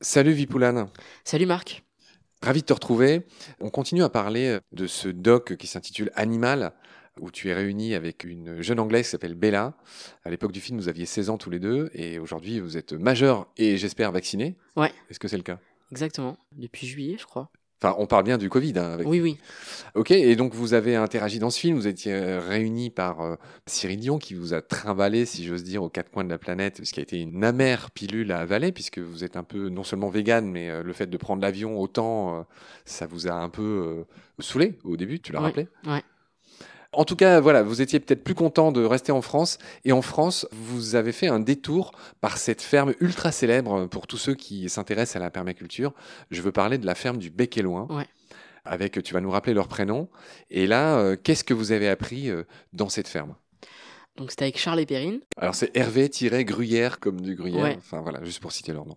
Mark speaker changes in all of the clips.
Speaker 1: Salut Vipoulane.
Speaker 2: Salut Marc.
Speaker 1: Ravi de te retrouver. On continue à parler de ce doc qui s'intitule Animal, où tu es réuni avec une jeune anglaise qui s'appelle Bella. À l'époque du film, vous aviez 16 ans tous les deux, et aujourd'hui, vous êtes majeur et j'espère vacciné.
Speaker 2: Ouais.
Speaker 1: Est-ce que c'est le cas?
Speaker 2: Exactement. Depuis juillet, je crois.
Speaker 1: Enfin, on parle bien du Covid. Hein, avec...
Speaker 2: Oui, oui.
Speaker 1: Ok, et donc vous avez interagi dans ce film, vous étiez euh, réunis par euh, Cyril Dion qui vous a trimballé, si j'ose dire, aux quatre coins de la planète, ce qui a été une amère pilule à avaler, puisque vous êtes un peu non seulement vegan, mais euh, le fait de prendre l'avion autant, euh, ça vous a un peu saoulé au début, tu l'as rappelé?
Speaker 2: ouais.
Speaker 1: En tout cas, voilà, vous étiez peut-être plus content de rester en France, et en France, vous avez fait un détour par cette ferme ultra célèbre pour tous ceux qui s'intéressent à la permaculture. Je veux parler de la ferme du Bec et Loin.
Speaker 2: Ouais.
Speaker 1: Avec, tu vas nous rappeler leur prénom. Et là, euh, qu'est-ce que vous avez appris euh, dans cette ferme?
Speaker 2: Donc c'était avec Charles et Perrine.
Speaker 1: Alors c'est Hervé-Gruyère comme du Gruyère.
Speaker 2: Ouais.
Speaker 1: Enfin voilà, juste pour citer leur nom.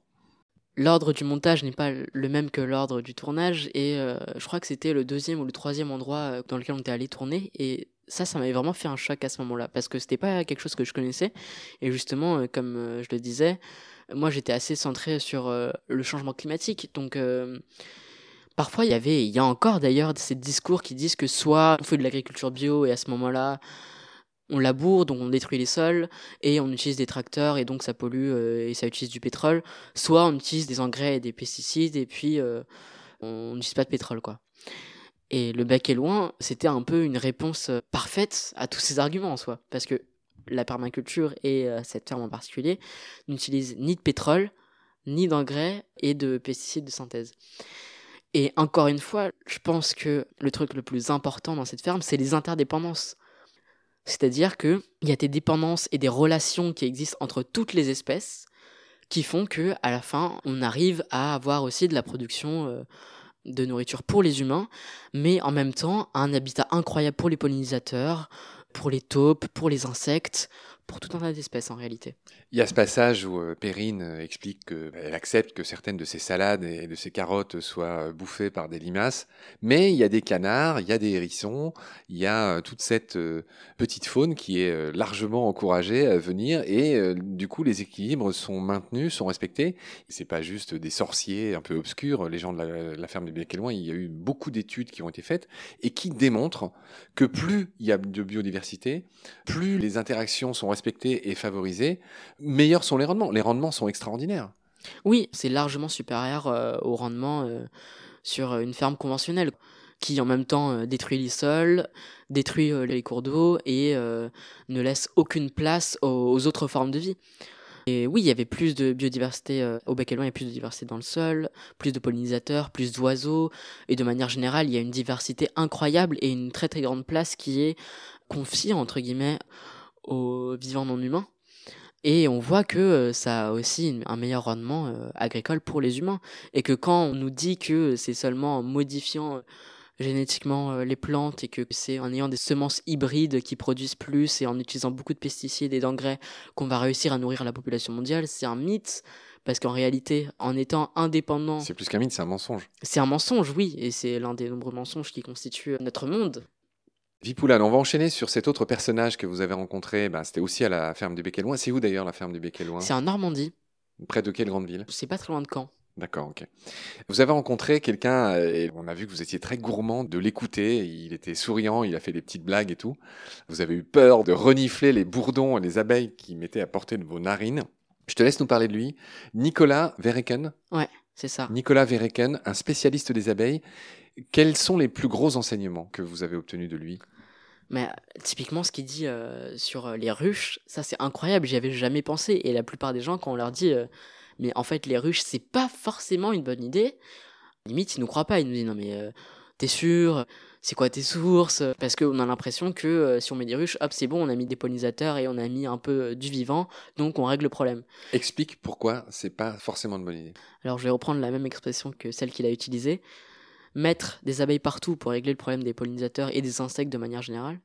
Speaker 2: L'ordre du montage n'est pas le même que l'ordre du tournage et euh, je crois que c'était le deuxième ou le troisième endroit euh, dans lequel on était allé tourner et ça, ça m'avait vraiment fait un choc à ce moment-là parce que c'était pas quelque chose que je connaissais et justement, euh, comme je le disais, moi j'étais assez centré sur le changement climatique. Donc parfois il y avait, il y a encore d'ailleurs ces discours qui disent que soit on fait de l'agriculture bio et à ce moment-là on laboure, donc on détruit les sols, et on utilise des tracteurs, et donc ça pollue euh, et ça utilise du pétrole. Soit on utilise des engrais et des pesticides, et puis euh, on n'utilise pas de pétrole, quoi. Et le bec est loin, c'était un peu une réponse euh, parfaite à tous ces arguments en soi, parce que la permaculture et cette ferme en particulier n'utilisent ni de pétrole, ni d'engrais et de pesticides de synthèse. Et encore une fois, je pense que le truc le plus important dans cette ferme, c'est les interdépendances. C'est-à-dire qu'il y a des dépendances et des relations qui existent entre toutes les espèces qui font que à la fin, on arrive à avoir aussi de la production euh, de nourriture pour les humains, mais en même temps, un habitat incroyable pour les pollinisateurs, pour les taupes, pour les insectes, pour tout un tas d'espèces en réalité.
Speaker 1: Il y a ce passage où euh, Perrine euh, explique qu'elle accepte que certaines de ses salades et de ses carottes soient euh, bouffées par des limaces, mais il y a des canards, il y a des hérissons, il y a toute cette petite faune qui est largement encouragée à venir et du coup les équilibres sont maintenus, sont respectés. C'est pas juste des sorciers un peu obscurs, les gens de la, ferme du Bec et Loin, il y a eu beaucoup d'études qui ont été faites et qui démontrent que plus il y a de biodiversité, plus les interactions sont respectées et favorisées, meilleurs sont les rendements. Les rendements sont extraordinaires.
Speaker 2: Oui, c'est largement supérieur euh, au rendement euh, sur une ferme conventionnelle qui en même temps euh, détruit les sols, détruit euh, les cours d'eau et euh, ne laisse aucune place aux, autres formes de vie. Et oui, il y avait plus de biodiversité euh, au bec et loin, il y a plus de diversité dans le sol, plus de pollinisateurs, plus d'oiseaux, et de manière générale, il y a une diversité incroyable et une très très grande place qui est confiée, entre guillemets, aux vivants non humains. Et on voit que euh, ça a aussi un meilleur rendement euh, agricole pour les humains. Et que quand on nous dit que c'est seulement en modifiant euh, génétiquement les plantes et que c'est en ayant des semences hybrides qui produisent plus et en utilisant beaucoup de pesticides et d'engrais qu'on va réussir à nourrir la population mondiale, c'est un mythe. Parce qu'en réalité, en étant indépendant,
Speaker 1: C'est plus qu'un mythe, c'est un mensonge.
Speaker 2: c'est un mensonge, oui, et c'est l'un des nombreux mensonges qui constituent notre monde.
Speaker 1: Vipoulane, on va enchaîner sur cet autre personnage que vous avez rencontré. Ben, C'était aussi à la ferme du Bec et Loin. C'est où d'ailleurs la ferme du Bec et Loin
Speaker 2: C'est en Normandie,
Speaker 1: Près de quelle grande ville?
Speaker 2: C'est pas très loin de Caen.
Speaker 1: D'accord, ok. Vous avez rencontré quelqu'un euh, et on a vu que vous étiez très gourmand de l'écouter. Il était souriant, il a fait des petites blagues et tout. Vous avez eu peur de renifler les bourdons et les abeilles qui mettaient à portée de vos narines. Je te laisse nous parler de lui. Nicolas Verreken.
Speaker 2: C'est ça.
Speaker 1: Nicolas Verreken, un spécialiste des abeilles. Quels sont les plus gros enseignements que vous avez obtenus de lui?
Speaker 2: Mais euh, typiquement, ce qu'il dit euh, sur euh, les ruches, ça c'est incroyable, j'y avais jamais pensé. Et la plupart des gens, quand on leur dit, euh, mais en fait, les ruches, c'est pas forcément une bonne idée, limite, ils nous croient pas. Ils nous disent, non mais euh, t'es sûr? C'est quoi tes sources? Parce qu'on a l'impression que si on met des ruches, hop, c'est bon, on a mis des pollinisateurs et on a mis un peu du vivant, donc on règle le problème.
Speaker 1: Explique pourquoi c'est pas forcément une bonne idée.
Speaker 2: Alors je vais reprendre la même expression que celle qu'il a utilisée. Mettre des abeilles partout pour régler le problème des pollinisateurs et des insectes de manière générale,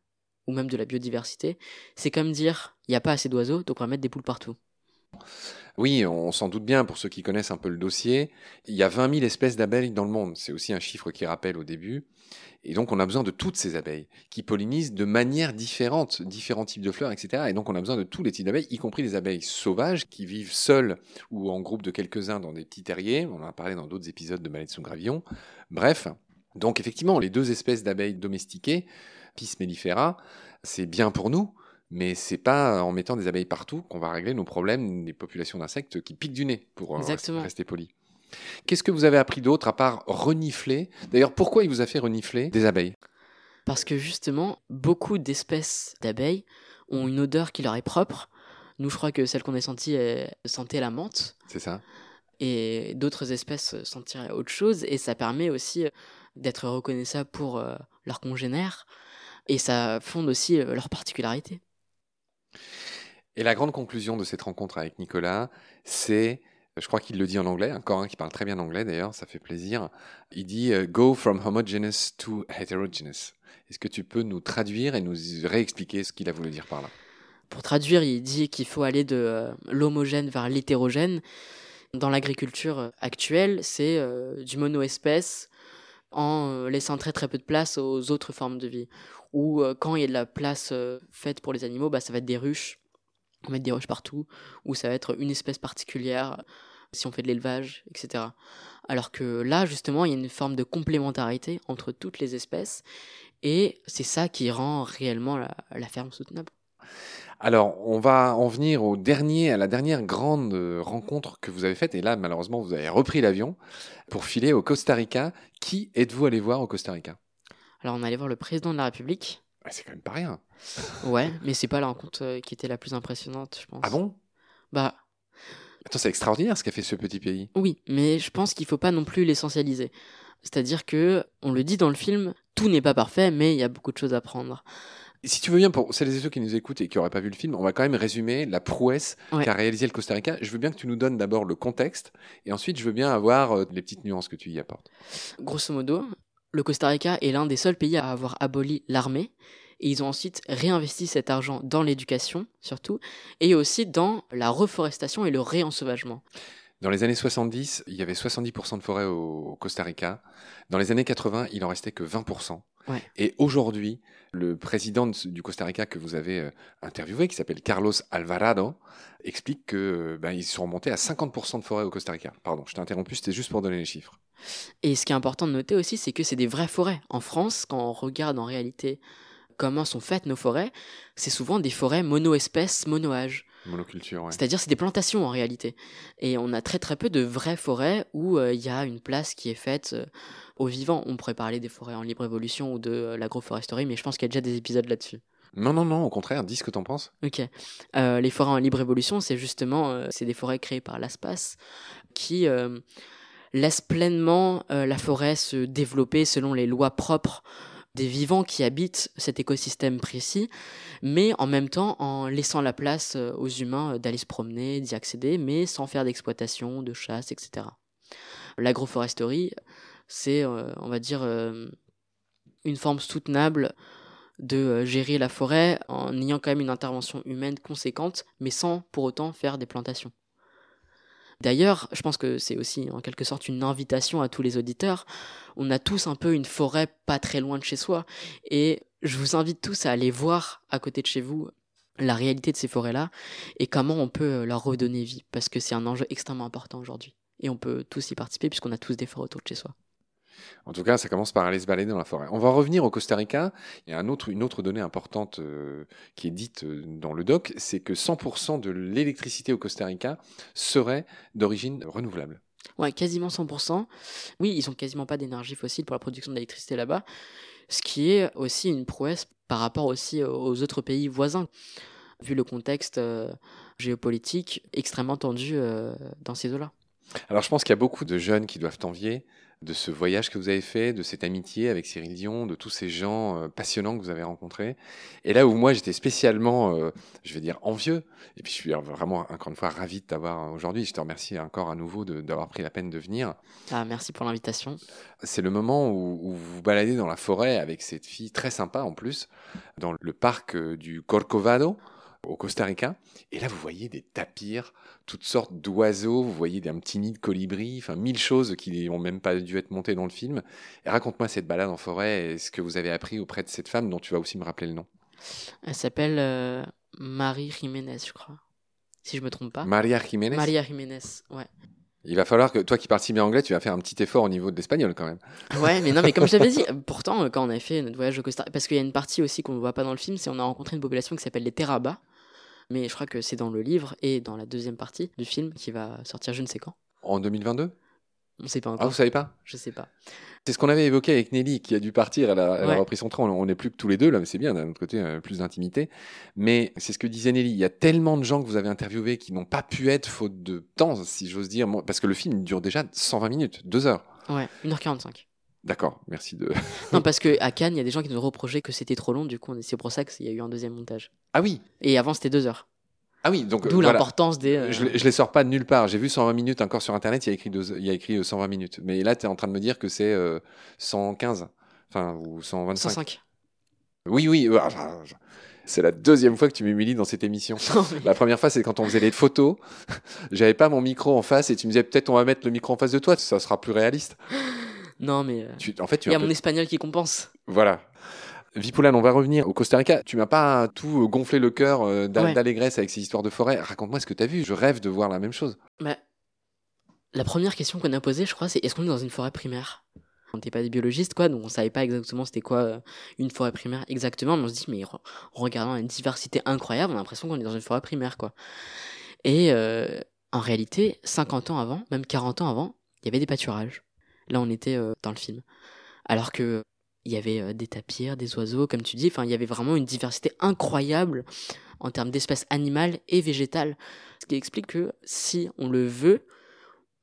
Speaker 2: ou même de la biodiversité, c'est comme dire il n'y a pas assez d'oiseaux, donc on va mettre des poules partout.
Speaker 1: Oui, on s'en doute bien pour ceux qui connaissent un peu le dossier. Il y a 20 000 espèces d'abeilles dans le monde. C'est aussi un chiffre qui rappelle au début. Et donc, on a besoin de toutes ces abeilles qui pollinisent de manière différente, différents types de fleurs, etc. Et donc, on a besoin de tous les types d'abeilles, y compris les abeilles sauvages qui vivent seules ou en groupe de quelques-uns dans des petits terriers. On en a parlé dans d'autres épisodes de Malais de Gravillon. Bref. Donc, effectivement, les deux espèces d'abeilles domestiquées, Pis mellifera, c'est bien pour nous, mais c'est pas en mettant des abeilles partout qu'on va régler nos problèmes des populations d'insectes qui piquent du nez, pour euh, rester poli. Qu'est-ce que vous avez appris d'autre à part renifler? D'ailleurs, pourquoi il vous a fait renifler des abeilles?
Speaker 2: Parce que justement, beaucoup d'espèces d'abeilles ont une odeur qui leur est propre. Nous, je crois que celle qu'on a sentie sentait la menthe.
Speaker 1: C'est ça.
Speaker 2: Et d'autres espèces sentiraient autre chose. Et ça permet aussi d'être reconnaissable pour euh, leurs congénères. Et ça fonde aussi euh, leurs particularités.
Speaker 1: Et la grande conclusion de cette rencontre avec Nicolas, c'est je crois qu'il le dit en anglais, un qui parle très bien anglais d'ailleurs, ça fait plaisir. Il dit euh, Go from homogeneous to heterogeneous. Est-ce que tu peux nous traduire et nous réexpliquer ce qu'il a voulu dire par là?
Speaker 2: Pour traduire, il dit qu'il faut aller de euh, l'homogène vers l'hétérogène. Dans l'agriculture euh, actuelle, c'est du mono-espèce en laissant très très peu de place aux autres formes de vie. Ou quand il y a de la place faite pour les animaux, bah, ça va être des ruches on mettre des roches partout, ou ça va être une espèce particulière si on fait de l'élevage, etc. Alors que là, justement, il y a une forme de complémentarité entre toutes les espèces, et c'est ça qui rend réellement la, ferme soutenable.
Speaker 1: Alors, on va en venir au dernier, à la dernière grande rencontre que vous avez faite. Et là, malheureusement, vous avez repris l'avion pour filer au Costa Rica. Qui êtes-vous allé voir au Costa Rica?
Speaker 2: Alors, on allait voir le président de la République,
Speaker 1: c'est quand même pas rien.
Speaker 2: ouais, mais c'est pas la rencontre euh, qui était la plus impressionnante, je pense.
Speaker 1: Ah bon?
Speaker 2: Bah.
Speaker 1: Attends, c'est extraordinaire ce qu'a fait ce petit pays.
Speaker 2: Oui, mais je pense qu'il faut pas non plus l'essentialiser. C'est-à-dire que, on le dit dans le film, tout n'est pas parfait, mais il y a beaucoup de choses à prendre.
Speaker 1: Si tu veux bien, pour celles et ceux qui nous écoutent et qui n'auraient pas vu le film, on va quand même résumer la prouesse qu'a réalisé le Costa Rica. Je veux bien que tu nous donnes d'abord le contexte et ensuite je veux bien avoir euh, les petites nuances que tu y apportes.
Speaker 2: Grosso modo, le Costa Rica est l'un des seuls pays à avoir aboli l'armée. Et ils ont ensuite réinvesti cet argent dans l'éducation, surtout, et aussi dans la reforestation et le réensauvagement.
Speaker 1: Dans les années 70, il y avait 70% de forêts au Costa Rica. Dans les années 80, il en restait que 20%. Et aujourd'hui, le président du Costa Rica que vous avez euh, interviewé, qui s'appelle Carlos Alvarado, explique qu'ils euh, ben, sont remontés à 50% de forêts au Costa Rica. Pardon, je t'ai interrompu, c'était juste pour donner les chiffres.
Speaker 2: Et ce qui est important de noter aussi, c'est que c'est des vraies forêts. En France, quand on regarde en réalité comment sont faites nos forêts, c'est souvent des forêts mono-espèces, mono-âge.
Speaker 1: Monoculture, ouais.
Speaker 2: C'est-à-dire c'est des plantations en réalité. Et on a très très peu de vraies forêts où euh, il y a une place qui est faite euh, aux vivants. On pourrait parler des forêts en libre évolution ou de euh, l'agroforesterie, mais je pense qu'il y a déjà des épisodes là-dessus.
Speaker 1: Non, non, non, au contraire, dis ce que t'en penses.
Speaker 2: Ok. les forêts en libre évolution, c'est justement c'est des forêts créées par l'espace qui laissent pleinement la forêt se développer selon les lois propres des vivants qui habitent cet écosystème précis, mais en même temps en laissant la place euh, aux humains euh, d'aller se promener, d'y accéder, mais sans faire d'exploitation, de chasse, etc. L'agroforesterie, c'est, euh, on va dire, une forme soutenable de gérer la forêt en ayant quand même une intervention humaine conséquente, mais sans pour autant faire des plantations. D'ailleurs, je pense que c'est aussi en quelque sorte une invitation à tous les auditeurs. On a tous un peu une forêt pas très loin de chez soi et je vous invite tous à aller voir à côté de chez vous la réalité de ces forêts-là et comment on peut leur redonner vie parce que c'est un enjeu extrêmement important aujourd'hui. Et on peut tous y participer puisqu'on a tous des forêts autour de chez soi.
Speaker 1: En tout cas, ça commence par aller se balader dans la forêt. On va revenir au Costa Rica. Il y a un autre, une autre donnée importante euh, qui est dite euh, dans le doc, c'est que 100% de l'électricité au Costa Rica serait d'origine renouvelable.
Speaker 2: Ouais, quasiment 100%. Oui, ils n'ont quasiment pas d'énergie fossile pour la production d'électricité là-bas, ce qui est aussi une prouesse par rapport aussi aux autres pays voisins, vu le contexte euh, géopolitique extrêmement tendu dans ces eaux-là.
Speaker 1: Alors je pense qu'il y a beaucoup de jeunes qui doivent t'envier de ce voyage que vous avez fait, de cette amitié avec Cyril Dion, de tous ces gens euh, passionnants que vous avez rencontrés. Et là où moi j'étais spécialement, euh, je vais dire, envieux, et puis je suis vraiment encore une fois ravi de t'avoir aujourd'hui. Je te remercie encore à nouveau d'avoir pris la peine de venir.
Speaker 2: Ah, merci pour l'invitation.
Speaker 1: C'est le moment où, vous vous baladez dans la forêt avec cette fille très sympa en plus, dans le parc euh, du Corcovado au Costa Rica. Et là, vous voyez des tapirs, toutes sortes d'oiseaux, vous voyez un petit nid de colibri, enfin mille choses qui n'ont même pas dû être montées dans le film. Raconte-moi cette balade en forêt et ce que vous avez appris auprès de cette femme dont tu vas aussi me rappeler le nom.
Speaker 2: Elle s'appelle euh, Marie Jiménez, je crois. Si je me trompe pas.
Speaker 1: Maria Jiménez?
Speaker 2: Maria Jiménez, ouais.
Speaker 1: Il va falloir que toi qui parles si bien anglais, tu vas faire un petit effort au niveau de l'espagnol quand même.
Speaker 2: Ouais, mais non, mais comme je t'avais dit, pourtant, quand on a fait notre voyage au Costa parce qu'il y a une partie aussi qu'on ne voit pas dans le film, c'est on a rencontré une population qui s'appelle les Terrabas. Mais je crois que c'est dans le livre et dans la deuxième partie du film qui va sortir je ne sais quand.
Speaker 1: En 2022
Speaker 2: On sait pas encore.
Speaker 1: Ah, vous savez pas?
Speaker 2: Je sais pas.
Speaker 1: C'est ce qu'on avait évoqué avec Nelly, qui a dû partir, elle a, elle a repris son train, on n'est plus que tous les deux, là, mais c'est bien, d'un autre côté, euh, plus d'intimité. Mais c'est ce que disait Nelly, il y a tellement de gens que vous avez interviewés qui n'ont pas pu être, faute de temps, si j'ose dire, parce que le film dure déjà 120 minutes, 2 heures.
Speaker 2: Ouais, 1h45.
Speaker 1: D'accord, merci de...
Speaker 2: non, parce qu'à Cannes, il y a des gens qui nous reprochaient que c'était trop long, du coup, c'est pour ça qu'il y a eu un deuxième montage.
Speaker 1: Ah oui
Speaker 2: Et avant, c'était 2 heures.
Speaker 1: Ah oui, donc
Speaker 2: d'où l'importance des.
Speaker 1: Euh, je, ne les sors pas de nulle part. J'ai vu 120 minutes encore sur internet. Il y a écrit, il y a écrit 120 euh, minutes. Mais là, tu es en train de me dire que c'est 115, euh, enfin ou 125.
Speaker 2: 105.
Speaker 1: Oui, oui. C'est la deuxième fois que tu m'humilies dans cette émission. La première fois, c'est quand on faisait les photos. J'avais pas mon micro en face et tu me disais peut-être on va mettre le micro en face de toi, ça sera plus réaliste.
Speaker 2: Non, mais.
Speaker 1: en fait,
Speaker 2: il y a mon espagnol qui compense.
Speaker 1: Voilà. Vipoulane, on va revenir au Costa Rica. Tu m'as pas tout gonflé le cœur euh, d'allégresse avec ces histoires de forêt. Raconte-moi ce que tu as vu. Je rêve de voir la même chose.
Speaker 2: Bah, la première question qu'on a posée, je crois, c'est est-ce qu'on est dans une forêt primaire? On n'était pas des biologistes, quoi, donc on savait pas exactement c'était quoi euh, une forêt primaire exactement. Mais on se dit, mais en regardant une diversité incroyable, on a l'impression qu'on est dans une forêt primaire, quoi. Et euh, en réalité, 50 ans avant, même 40 ans avant, il y avait des pâturages. Là, on était dans le film. Alors que il y avait des tapirs, des oiseaux, comme tu dis. Enfin, il y avait vraiment une diversité incroyable en termes d'espèces animales et végétales. Ce qui explique que si on le veut,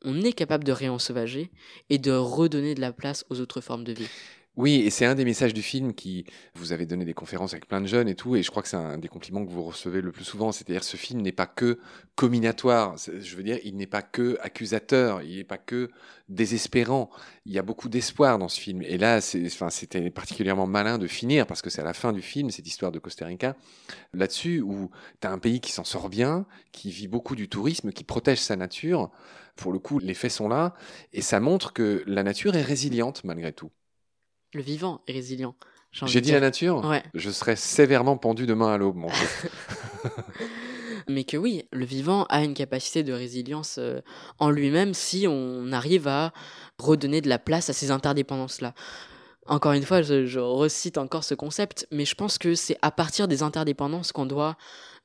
Speaker 2: on est capable de réensauvager et de redonner de la place aux autres formes de vie.
Speaker 1: Oui, et c'est un des messages du film qui vous avez donné des conférences avec plein de jeunes et tout, et je crois que c'est un des compliments que vous recevez le plus souvent, c'est-à-dire ce film n'est pas que combinatoire, je veux dire, il n'est pas que accusateur, il n'est pas que désespérant, il y a beaucoup d'espoir dans ce film. Et là, enfin, c'était particulièrement malin de finir, parce que c'est à la fin du film, cette histoire de Costa Rica, là-dessus, où tu as un pays qui s'en sort bien, qui vit beaucoup du tourisme, qui protège sa nature. Pour le coup, les faits sont là, et ça montre que la nature est résiliente malgré tout
Speaker 2: le vivant est résilient.
Speaker 1: J'ai dit la nature
Speaker 2: Ouais.
Speaker 1: Je serais sévèrement pendu demain à l'aube, mon
Speaker 2: Mais que oui, le vivant a une capacité de résilience euh, en lui-même si on arrive à redonner de la place à ces interdépendances-là. Encore une fois, je, recite encore ce concept, mais je pense que c'est à partir des interdépendances qu'on doit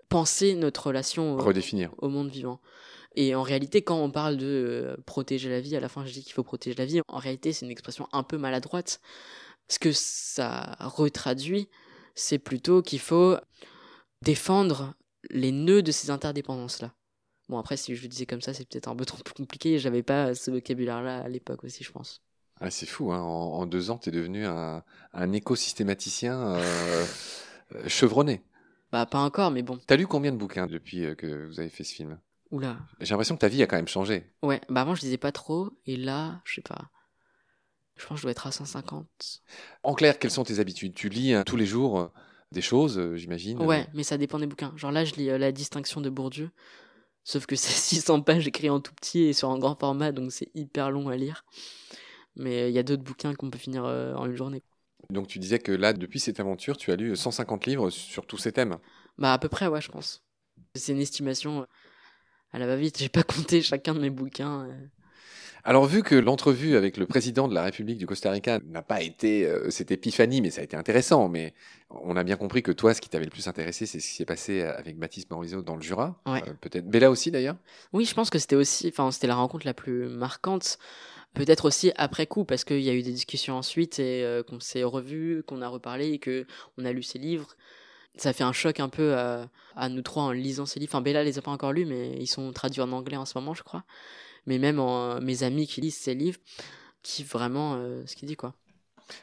Speaker 2: penser notre relation
Speaker 1: Redéfinir.
Speaker 2: au monde vivant. Et en réalité, quand on parle de euh, protéger la vie, à la fin je dis qu'il faut protéger la vie, en réalité c'est une expression un peu maladroite. Ce que ça retraduit, c'est plutôt qu'il faut défendre les nœuds de ces interdépendances-là. Bon, après, si je le disais comme ça, c'est peut-être un peu trop compliqué. J'avais pas ce vocabulaire-là à l'époque aussi, je pense.
Speaker 1: Ah, c'est fou, hein. en, deux ans, tu es devenu un, un écosystématicien euh, euh, chevronné.
Speaker 2: Bah, pas encore, mais bon.
Speaker 1: T'as lu combien de bouquins depuis que vous avez fait ce film?
Speaker 2: Oula.
Speaker 1: J'ai l'impression que ta vie a quand même changé.
Speaker 2: Ouais, bah avant je disais pas trop, et là, je sais pas. Je pense que je dois être à 150.
Speaker 1: En clair, quelles sont tes habitudes? Tu lis hein, tous les jours euh, des choses, euh, j'imagine
Speaker 2: Ouais, mais ça dépend des bouquins. Genre là, je lis euh, La distinction de Bourdieu. Sauf que c'est 600 pages écrites en tout petit et sur un grand format, donc c'est hyper long à lire. Mais il y a d'autres bouquins qu'on peut finir en une journée.
Speaker 1: Donc tu disais que là, depuis cette aventure, tu as lu 150 livres sur tous ces thèmes?
Speaker 2: Bah à peu près, ouais, je pense. C'est une estimation à la va-vite. J'ai pas compté chacun de mes bouquins. Euh.
Speaker 1: Alors, vu que l'entrevue avec le président de la République du Costa Rica n'a pas été euh, cette épiphanie, mais ça a été intéressant. Mais on a bien compris que toi, ce qui t'avait le plus intéressé, c'est ce qui s'est passé avec Baptiste Morisot dans le Jura.
Speaker 2: Ouais.
Speaker 1: Euh, peut-être Bella aussi, d'ailleurs.
Speaker 2: Oui, je pense que c'était aussi, enfin, c'était la rencontre la plus marquante. Peut-être aussi après coup, parce qu'il y a eu des discussions ensuite et qu'on s'est revu, qu'on a reparlé et que on a lu ses livres ça fait un choc un peu à, nous trois en lisant ces livres. Enfin, Bella les a pas encore lus, mais ils sont traduits en anglais en ce moment, je crois. Mais même mes amis qui lisent ces livres, qui vraiment euh, ce qu'il dit, quoi.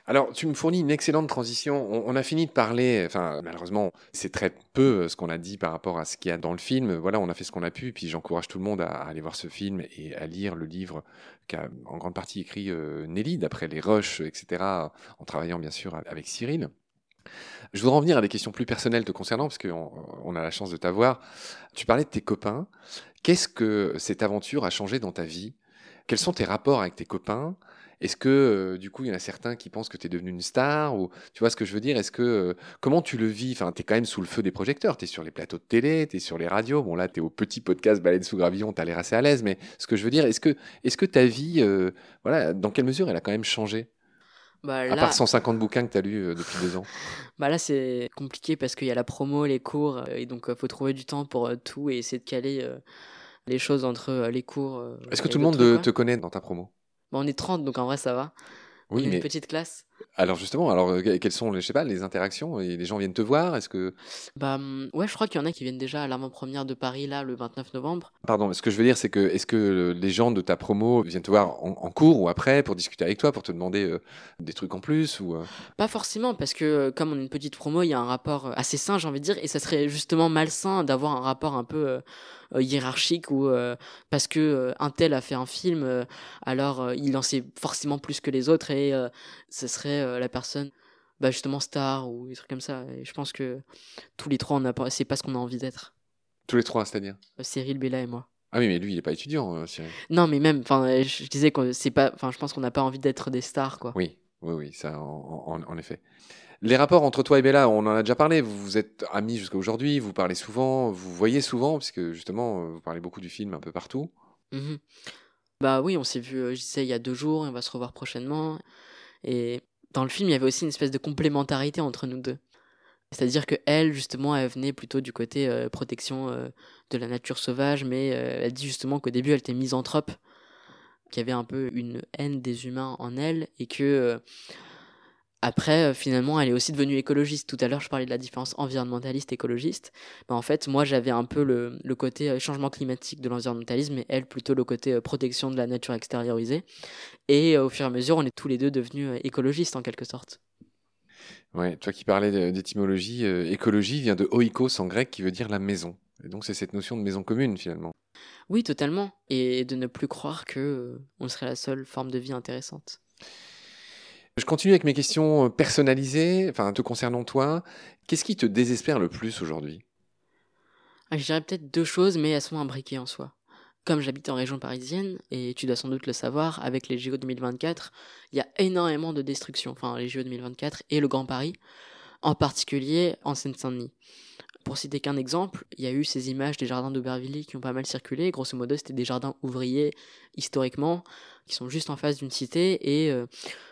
Speaker 1: Alors, tu me fournis une excellente transition. On, a fini de parler, enfin, malheureusement, c'est très peu euh, ce qu'on a dit par rapport à ce qu'il y a dans le film. Voilà, on a fait ce qu'on a pu, puis j'encourage tout le monde à, aller voir ce film et à lire le livre qu'a en grande partie écrit euh, Nelly, d'après les rushs, etc., en travaillant bien sûr avec Cyril. Je voudrais en venir à des questions plus personnelles te concernant, parce qu'on on a la chance de t'avoir. Tu parlais de tes copains. Qu'est-ce que cette aventure a changé dans ta vie? Quels sont tes rapports avec tes copains? Est-ce que euh, du coup, il y en a certains qui pensent que tu es devenu une star? Ou tu vois ce que je veux dire? Est-ce que euh, comment tu le vis? Enfin, tu es quand même sous le feu des projecteurs, tu es sur les plateaux de télé, tu es sur les radios. Bon là, tu es au petit podcast Baleine sous gravillon, tu as l'air assez à l'aise, mais ce que je veux dire, est-ce que est-ce que ta vie euh, voilà, dans quelle mesure elle a quand même changé?
Speaker 2: Bah,
Speaker 1: À part 150 bouquins que tu as lus depuis deux ans.
Speaker 2: Bah là, c'est compliqué parce qu'il y a la promo, les cours, et donc il faut trouver du temps pour tout et essayer de caler les choses entre les cours.
Speaker 1: Est-ce que tout le monde te connaît dans ta promo?
Speaker 2: On est 30, donc en vrai, ça va. Oui, on une petite classe.
Speaker 1: Alors justement, alors euh, quelles sont je sais pas, les interactions et Les gens viennent te voir? Est-ce que
Speaker 2: bah ouais, je crois qu'il y en a qui viennent déjà à l'avant-première de Paris là le 29 novembre.
Speaker 1: Pardon, ce que je veux dire, c'est que est-ce que les gens de ta promo viennent te voir en, cours ou après pour discuter avec toi, pour te demander euh, des trucs en plus ou euh?
Speaker 2: Pas forcément, parce que comme on est une petite promo, il y a un rapport assez sain, j'ai envie de dire, et ça serait justement malsain d'avoir un rapport un peu hiérarchique ou parce que un tel a fait un film, alors il en sait forcément plus que les autres et ce serait la personne bah justement star ou des trucs comme ça. Et je pense que tous les trois, on a, c'est pas ce qu'on a envie d'être.
Speaker 1: Tous les trois, c'est-à-dire?
Speaker 2: Euh, Cyril, Bella et moi.
Speaker 1: Ah oui, mais lui, il est pas étudiant, euh, Cyril.
Speaker 2: Non, mais même, enfin, je disais que c'est pas, enfin, je pense qu'on n'a pas envie d'être des stars, quoi.
Speaker 1: Oui, oui, oui, ça, en, en, effet. Les rapports entre toi et Bella, on en a déjà parlé. Vous, vous êtes amis jusqu'à aujourd'hui, vous parlez souvent, vous voyez souvent, puisque justement, vous parlez beaucoup du film un peu partout.
Speaker 2: Mmh bah oui, on s'est vu, euh, je disais, il y a deux jours, on va se revoir prochainement. Et dans le film, il y avait aussi une espèce de complémentarité entre nous deux. C'est-à-dire que elle, justement, elle venait plutôt du côté euh, protection euh, de la nature sauvage, mais euh, elle dit justement qu'au début, elle était misanthrope, qu'il y avait un peu une haine des humains en elle, et que après, euh, finalement, elle est aussi devenue écologiste. Tout à l'heure, je parlais de la différence environnementaliste-écologiste. Ben, en fait, moi, j'avais un peu le, le, côté euh, changement climatique de l'environnementalisme et elle, plutôt le côté euh, protection de la nature extériorisée. Et au fur et à mesure, on est tous les deux devenus écologistes, en quelque sorte.
Speaker 1: Ouais, toi qui parlais d'étymologie, écologie vient de oikos en grec qui veut dire la maison. Et donc, c'est cette notion de maison commune, finalement.
Speaker 2: Oui, totalement. Et de ne plus croire que on serait la seule forme de vie intéressante.
Speaker 1: Je continue avec mes questions euh, personnalisées, enfin te concernant toi. Qu'est-ce qui te désespère le plus aujourd'hui?
Speaker 2: Ah, Je dirais peut-être deux choses, mais elles sont imbriquées en soi. Comme j'habite en région parisienne, et tu dois sans doute le savoir, avec les JO 2024, il y a énormément de destruction, enfin les JO 2024 et le Grand Paris, en particulier en Seine-Saint-Denis. Pour citer qu'un exemple, il y a eu ces images des jardins d'Aubervilliers qui ont pas mal circulé. Grosso modo, c'était des jardins ouvriers historiquement, qui sont juste en face d'une cité. Et euh,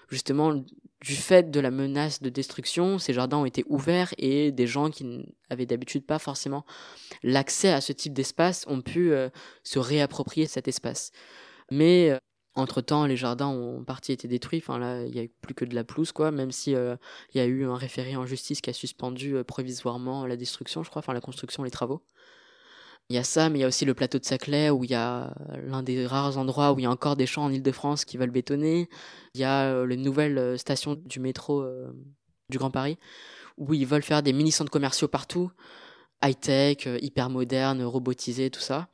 Speaker 2: justement, du fait de la menace de destruction, ces jardins ont été ouverts et des gens qui n'avaient d'habitude pas forcément l'accès à ce type d'espace ont pu euh, se réapproprier cet espace. Mais euh, entre-temps, les jardins ont en partie été détruits. Enfin, là, il n'y a plus que de la pelouse, quoi. Même si euh, il y a eu un référé en justice qui a suspendu euh, provisoirement la destruction, je crois, enfin la construction, les travaux. Il y a ça, mais il y a aussi le plateau de Saclay où il y a l'un des rares endroits où il y a encore des champs en Ile-de-France qui veulent bétonner. Il y a euh, les nouvelles stations du métro du Grand Paris où ils veulent faire des mini-centres commerciaux partout, high-tech, hyper moderne, robotisés, tout ça.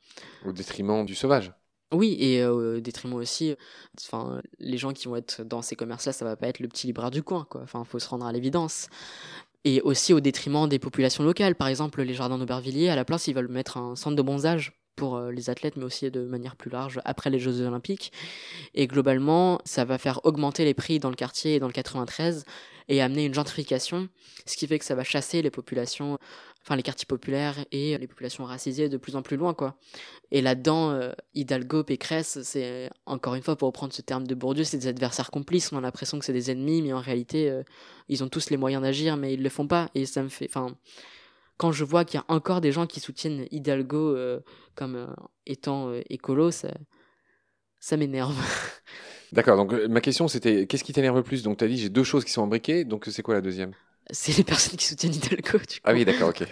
Speaker 1: Au détriment du sauvage.
Speaker 2: Oui, et au détriment aussi, enfin, les gens qui vont être dans ces commerces-là, ça va pas être le petit libraire du coin, quoi. Enfin, faut se rendre à l'évidence. Et aussi au détriment des populations locales. Par exemple, les jardins d'Aubervilliers, à la place, ils veulent mettre un centre de bonsage pour les athlètes, mais aussi de manière plus large après les Jeux Olympiques. Et globalement, ça va faire augmenter les prix dans le quartier et dans le 93 et amener une gentrification, ce qui fait que ça va chasser les populations enfin les quartiers populaires et les populations racisées de plus en plus loin quoi. Et là-dedans, euh, Hidalgo, Pécresse, c'est encore une fois pour reprendre ce terme de Bourdieu, c'est des adversaires complices. On a l'impression que c'est des ennemis, mais en réalité, euh, ils ont tous les moyens d'agir, mais ils le font pas. Et ça me fait, enfin, quand je vois qu'il y a encore des gens qui soutiennent Hidalgo euh, comme étant écolo, ça, ça m'énerve.
Speaker 1: D'accord. Donc ma question c'était qu'est-ce qui t'énerve le plus? Donc tu as dit j'ai deux choses qui sont imbriquées. Donc c'est quoi la deuxième?
Speaker 2: C'est les personnes qui soutiennent Hidalgo.
Speaker 1: Ah oui, d'accord, ok.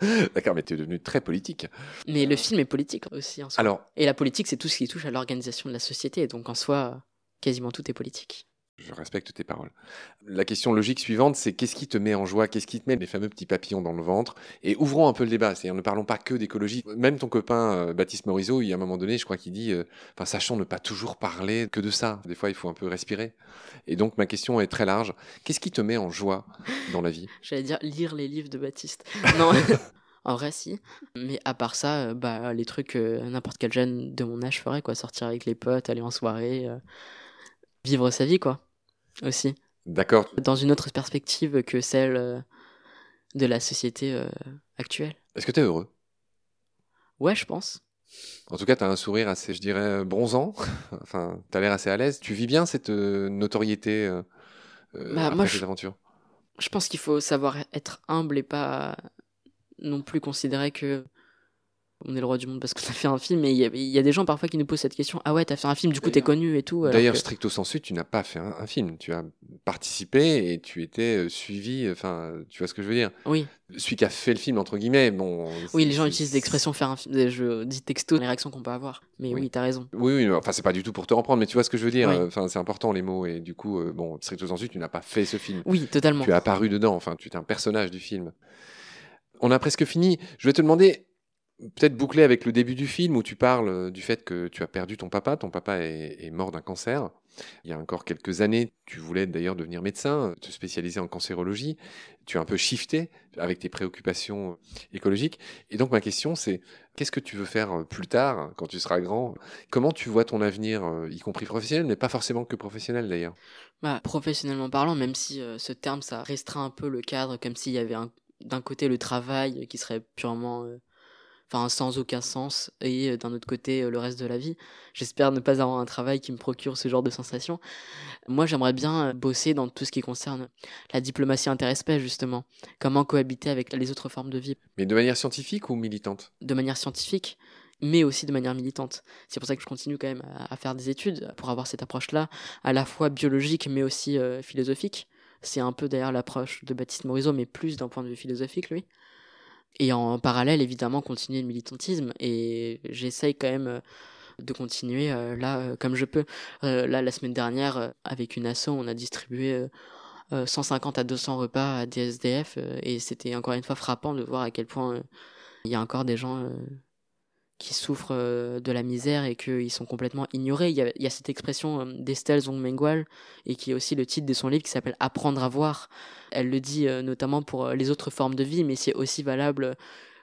Speaker 1: d'accord, mais tu es devenu très politique.
Speaker 2: Mais le film est politique aussi en soi. Alors, et la politique, c'est tout ce qui touche à l'organisation de la société. Donc en soi, quasiment tout est politique.
Speaker 1: Je respecte tes paroles. La question logique suivante, c'est qu'est-ce qui te met en joie? Qu'est-ce qui te met les fameux petits papillons dans le ventre? Et ouvrons un peu le débat. C'est-à-dire, ne parlons pas que d'écologie. Même ton copain euh, Baptiste Morisot, il y a un moment donné, je crois qu'il dit, euh, enfin, sachons ne pas toujours parler que de ça. Des fois, il faut un peu respirer. Et donc, ma question est très large. Qu'est-ce qui te met en joie dans la vie?
Speaker 2: J'allais dire lire les livres de Baptiste. Non. En vrai, si. Mais à part ça, euh, bah, les trucs que n'importe quel jeune de mon âge ferait, quoi. Sortir avec les potes, aller en soirée, euh, vivre sa vie, quoi. Aussi.
Speaker 1: D'accord.
Speaker 2: Dans une autre perspective que celle euh, de la société actuelle.
Speaker 1: Est-ce que tu es heureux?
Speaker 2: Ouais, je pense.
Speaker 1: En tout cas, tu as un sourire assez, je dirais, bronzant. enfin, tu as l'air assez à l'aise. Tu vis bien cette notoriété bah, après moi, cette aventure?
Speaker 2: Je pense qu'il faut savoir être humble et pas non plus considérer que on est le roi du monde parce qu'on a fait un film, mais il y, a des gens parfois qui nous posent cette question Ah ouais, t'as fait un film, du coup t'es connu et tout.
Speaker 1: D'ailleurs, stricto sensu, tu n'as pas fait un, film. Tu as participé et tu étais euh, suivi. Enfin, tu vois ce que je veux dire?
Speaker 2: Oui.
Speaker 1: Celui qui a fait le film, entre guillemets, bon.
Speaker 2: Oui, les gens utilisent l'expression faire un film. Je dis texto les réactions qu'on peut avoir. Mais oui, t'as raison.
Speaker 1: Oui, oui, enfin, c'est pas du tout pour te reprendre, mais tu vois ce que je veux dire. Enfin, c'est important les mots. Et du coup, euh, bon, stricto sensu, tu n'as pas fait ce film.
Speaker 2: Oui, totalement.
Speaker 1: Tu as apparu dedans. Enfin, tu es un personnage du film on a presque fini. Je vais te demander, peut-être boucler avec le début du film où tu parles euh, du fait que tu as perdu ton papa. Ton papa est, mort d'un cancer. Il y a encore quelques années, tu voulais d'ailleurs devenir médecin, te spécialiser en cancérologie. Tu as un peu shifté avec tes préoccupations écologiques. Et donc ma question, c'est qu'est-ce que tu veux faire euh, plus tard, quand tu seras grand? Comment tu vois ton avenir, euh, y compris professionnel, mais pas forcément que professionnel d'ailleurs?
Speaker 2: Bah, Professionnellement parlant, même si ce terme, ça restreint un peu le cadre, comme s'il y avait un d'un côté le travail qui serait purement euh, enfin sans aucun sens et euh, d'un autre côté euh, le reste de la vie. J'espère ne pas avoir un travail qui me procure ce genre de sensations. Moi, j'aimerais bien bosser dans tout ce qui concerne la diplomatie interespèce justement, comment cohabiter avec les autres formes de vie.
Speaker 1: Mais de manière scientifique ou militante?
Speaker 2: De manière scientifique, mais aussi de manière militante. C'est pour ça que je continue quand même à, faire des études pour avoir cette approche-là, à la fois biologique mais aussi philosophique. C'est un peu d'ailleurs l'approche de Baptiste Morisot, mais plus d'un point de vue philosophique, lui. Et en parallèle, évidemment, continuer le militantisme. Et j'essaye quand même euh, de continuer euh, là euh, comme je peux. là, la semaine dernière, avec une asso, on a distribué 150 à 200 repas à des SDF. et c'était encore une fois frappant de voir à quel point il y a encore des gens qui souffrent euh, de la misère et qu'ils sont complètement ignorés. Il y a, cette expression euh, d'Estelle Zongmengual et qui est aussi le titre de son livre qui s'appelle Apprendre à voir. Elle le dit euh, notamment pour les autres formes de vie, mais c'est aussi valable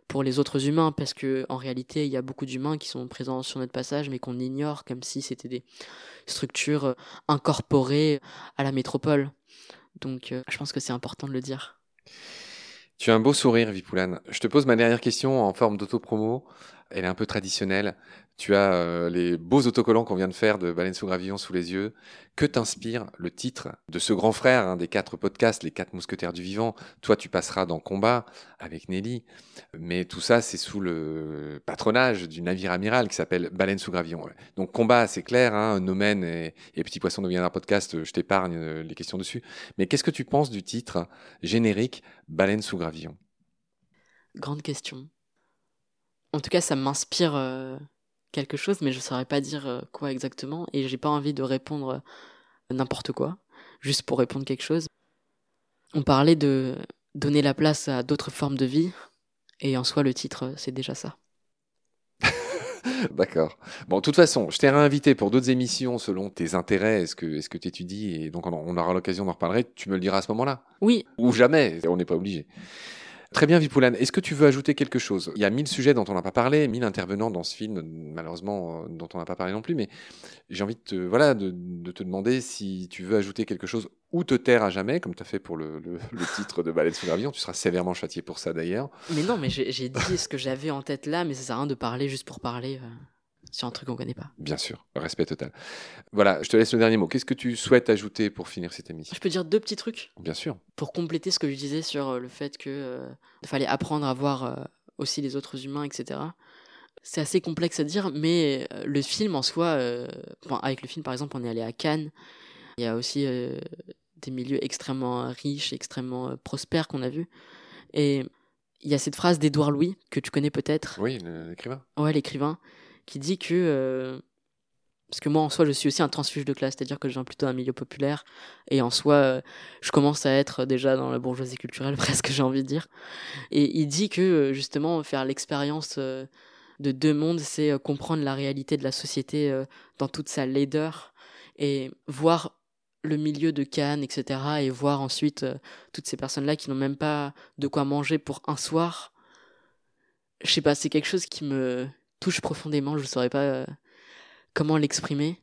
Speaker 2: pour les autres humains parce que en réalité il y a beaucoup d'humains qui sont présents sur notre passage mais qu'on ignore comme si c'était des structures incorporées à la métropole. Donc je pense que c'est important de le dire.
Speaker 1: Tu as un beau sourire, Vipoulane. Je te pose ma dernière question en forme d'autopromo elle est un peu traditionnelle. Tu as euh, les beaux autocollants qu'on vient de faire de Baleine sous gravillon sous les yeux. Que t'inspire le titre de ce grand frère des quatre podcasts, les quatre mousquetaires du vivant? Toi, tu passeras dans Combat avec Nelly. Mais tout ça, c'est sous le patronage du navire amiral qui s'appelle Baleine sous gravillon. Donc Combat, c'est clair, hein, Nomen et, et Petit Poisson de un podcast, je t'épargne euh, les questions dessus. Mais qu'est-ce que tu penses du titre générique Baleine sous gravillon?
Speaker 2: Grande question. En tout cas, ça m'inspire euh, quelque chose, mais je ne saurais pas dire euh, quoi exactement. Et j'ai pas envie de répondre euh, n'importe quoi, juste pour répondre quelque chose. On parlait de donner la place à d'autres formes de vie, et en soi, le titre, c'est déjà ça.
Speaker 1: D'accord. Bon, de toute façon, je t'ai réinvité pour d'autres émissions selon tes intérêts, est-ce que est-ce que tu étudies, et donc on, on aura l'occasion d'en reparler. Tu me le diras à ce moment-là
Speaker 2: Oui.
Speaker 1: Ou jamais, on n'est pas obligé. Très bien, Vipoulane. Est-ce que tu veux ajouter quelque chose? Il y a mille sujets dont on n'a pas parlé, mille intervenants dans ce film, malheureusement, euh, dont on n'a pas parlé non plus, mais j'ai envie de te, voilà, de, te demander si tu veux ajouter quelque chose ou te taire à jamais, comme tu as fait pour le, titre de Ballet sous l'avion. Tu seras sévèrement châtié pour ça d'ailleurs.
Speaker 2: Mais non, mais j'ai dit ce que j'avais en tête là, mais ça sert à rien de parler juste pour parler. Sur un truc qu'on connaît pas.
Speaker 1: Bien sûr, respect total. Voilà, je te laisse le dernier mot. Qu'est-ce que tu souhaites ajouter pour finir cette émission?
Speaker 2: Je peux dire deux petits trucs
Speaker 1: Bien sûr.
Speaker 2: Pour compléter ce que je disais sur euh, le fait que euh, fallait apprendre à voir euh, aussi les autres humains, etc. C'est assez complexe à dire, mais le film en soi, avec le film par exemple, on est allé à Cannes. Il y a aussi des milieux extrêmement riches, extrêmement prospères qu'on a vus. Et il y a cette phrase d'Édouard Louis que tu connais peut-être.
Speaker 1: Oui, l'écrivain.
Speaker 2: Ouais, l'écrivain qui dit que euh, Parce que moi, en soi, je suis aussi un transfuge de classe, c'est-à-dire que je viens plutôt d'un milieu populaire. Et en soi, euh, je commence à être déjà dans la bourgeoisie culturelle, presque, j'ai envie de dire. Et il dit que, euh, justement, faire l'expérience de deux mondes, c'est comprendre la réalité de la société dans toute sa laideur et voir le milieu de Cannes, etc. Et voir ensuite toutes ces personnes-là qui n'ont même pas de quoi manger pour un soir. Je sais pas, c'est quelque chose qui me touche profondément. Je ne saurais pas comment l'exprimer.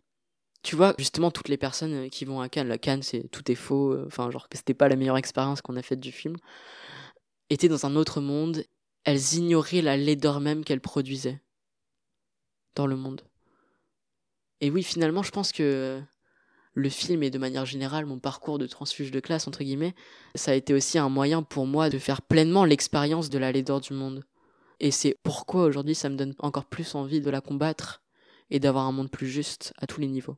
Speaker 2: Tu vois, justement, toutes les personnes euh, qui vont à Cannes, la Cannes, c'est tout est faux, euh, enfin, genre c'était pas la meilleure expérience qu'on a faite du film, étaient dans un autre monde, elles ignoraient la laideur même qu'elles produisaient dans le monde. Et oui, finalement, je pense que le film et de manière générale mon parcours de transfuge de classe, entre guillemets, ça a été aussi un moyen pour moi de faire pleinement l'expérience de la laideur du monde. Et c'est pourquoi aujourd'hui ça me donne encore plus envie de la combattre et d'avoir un monde plus juste à tous les niveaux.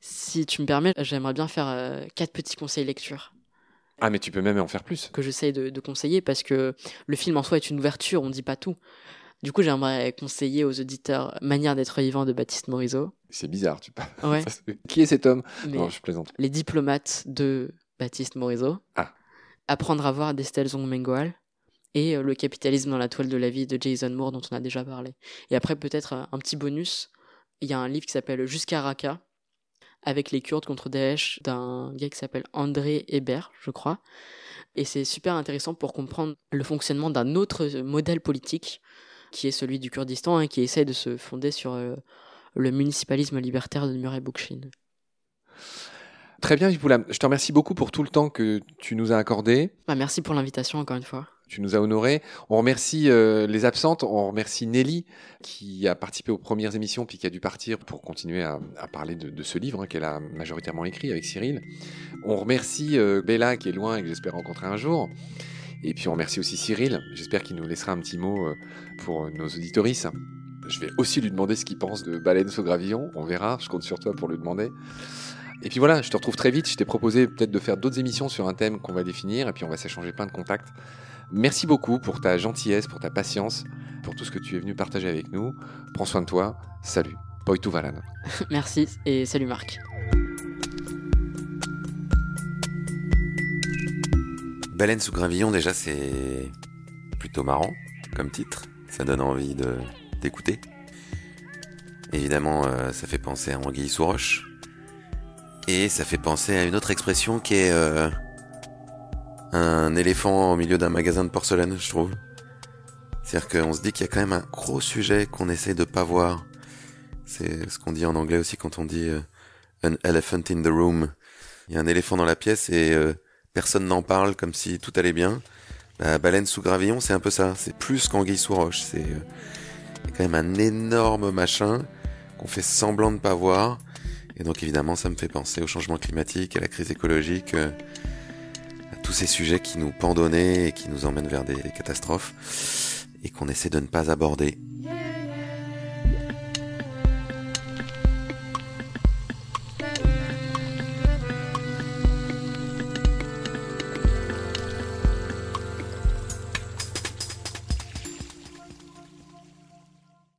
Speaker 2: Si tu me permets, j'aimerais bien faire euh, quatre petits conseils lecture.
Speaker 1: Ah, mais tu peux même en faire plus.
Speaker 2: Que j'essaye de, conseiller parce que le film en soi est une ouverture, on ne dit pas tout. Du coup, j'aimerais conseiller aux auditeurs Manière d'être vivant de Baptiste Morisot.
Speaker 1: C'est bizarre, tu parles. Ouais. Qui est cet homme? Non, je plaisante.
Speaker 2: Les diplomates de Baptiste Morisot.
Speaker 1: Ah.
Speaker 2: Apprendre à voir d'Estelle Zong-Mengual et euh, le capitalisme dans la toile de la vie de Jason Moore dont on a déjà parlé. Et après peut-être euh, un petit bonus, il y a un livre qui s'appelle Jusqu'à Raqqa avec les Kurdes contre Daesh d'un gars qui s'appelle André Hébert, je crois. Et c'est super intéressant pour comprendre le fonctionnement d'un autre modèle politique qui est celui du Kurdistan et hein, qui essaie de se fonder sur euh, le municipalisme libertaire de Murray Bookchin.
Speaker 1: Très bien, Je te remercie beaucoup pour tout le temps que tu nous as accordé.
Speaker 2: Bah, merci pour l'invitation encore une fois
Speaker 1: tu nous as honorés. On remercie euh, les absentes, on remercie Nelly qui a participé aux premières émissions puis qui a dû partir pour continuer à, parler de, ce livre hein, qu'elle a majoritairement écrit avec Cyril. On remercie euh, Bella qui est loin et que j'espère rencontrer un jour. Et puis on remercie aussi Cyril, j'espère qu'il nous laissera un petit mot euh, pour nos auditoristes. Je vais aussi lui demander ce qu'il pense de Baleine sous gravillon, on verra, je compte sur toi pour lui demander. Et puis voilà, je te retrouve très vite, je t'ai proposé peut-être de faire d'autres émissions sur un thème qu'on va définir, et puis on va s'échanger plein de contacts. Merci beaucoup pour ta gentillesse, pour ta patience, pour tout ce que tu es venu partager avec nous. Prends soin de toi. Salut. Poitou Valan.
Speaker 2: Merci et salut Marc.
Speaker 3: Baleine sous gravillon, déjà, c'est plutôt marrant comme titre. Ça donne envie de d'écouter. Évidemment, euh, ça fait penser à Anguille sous roche. Et ça fait penser à une autre expression qui est euh, un éléphant au milieu d'un magasin de porcelaine, je trouve. C'est-à-dire qu'on se dit qu'il y a quand même un gros sujet qu'on essaie de pas voir. C'est ce qu'on dit en anglais aussi quand on dit euh, an elephant in the room. Il y a un éléphant dans la pièce et euh, personne n'en parle comme si tout allait bien. La baleine sous gravillon, c'est un peu ça. C'est plus qu'anguille sous roche. C'est euh, quand même un énorme machin qu'on fait semblant de pas voir. Et donc évidemment, ça me fait penser au changement climatique, à la crise écologique tous ces sujets qui nous pendonnaient et qui nous emmènent vers des catastrophes et qu'on essaie de ne pas aborder.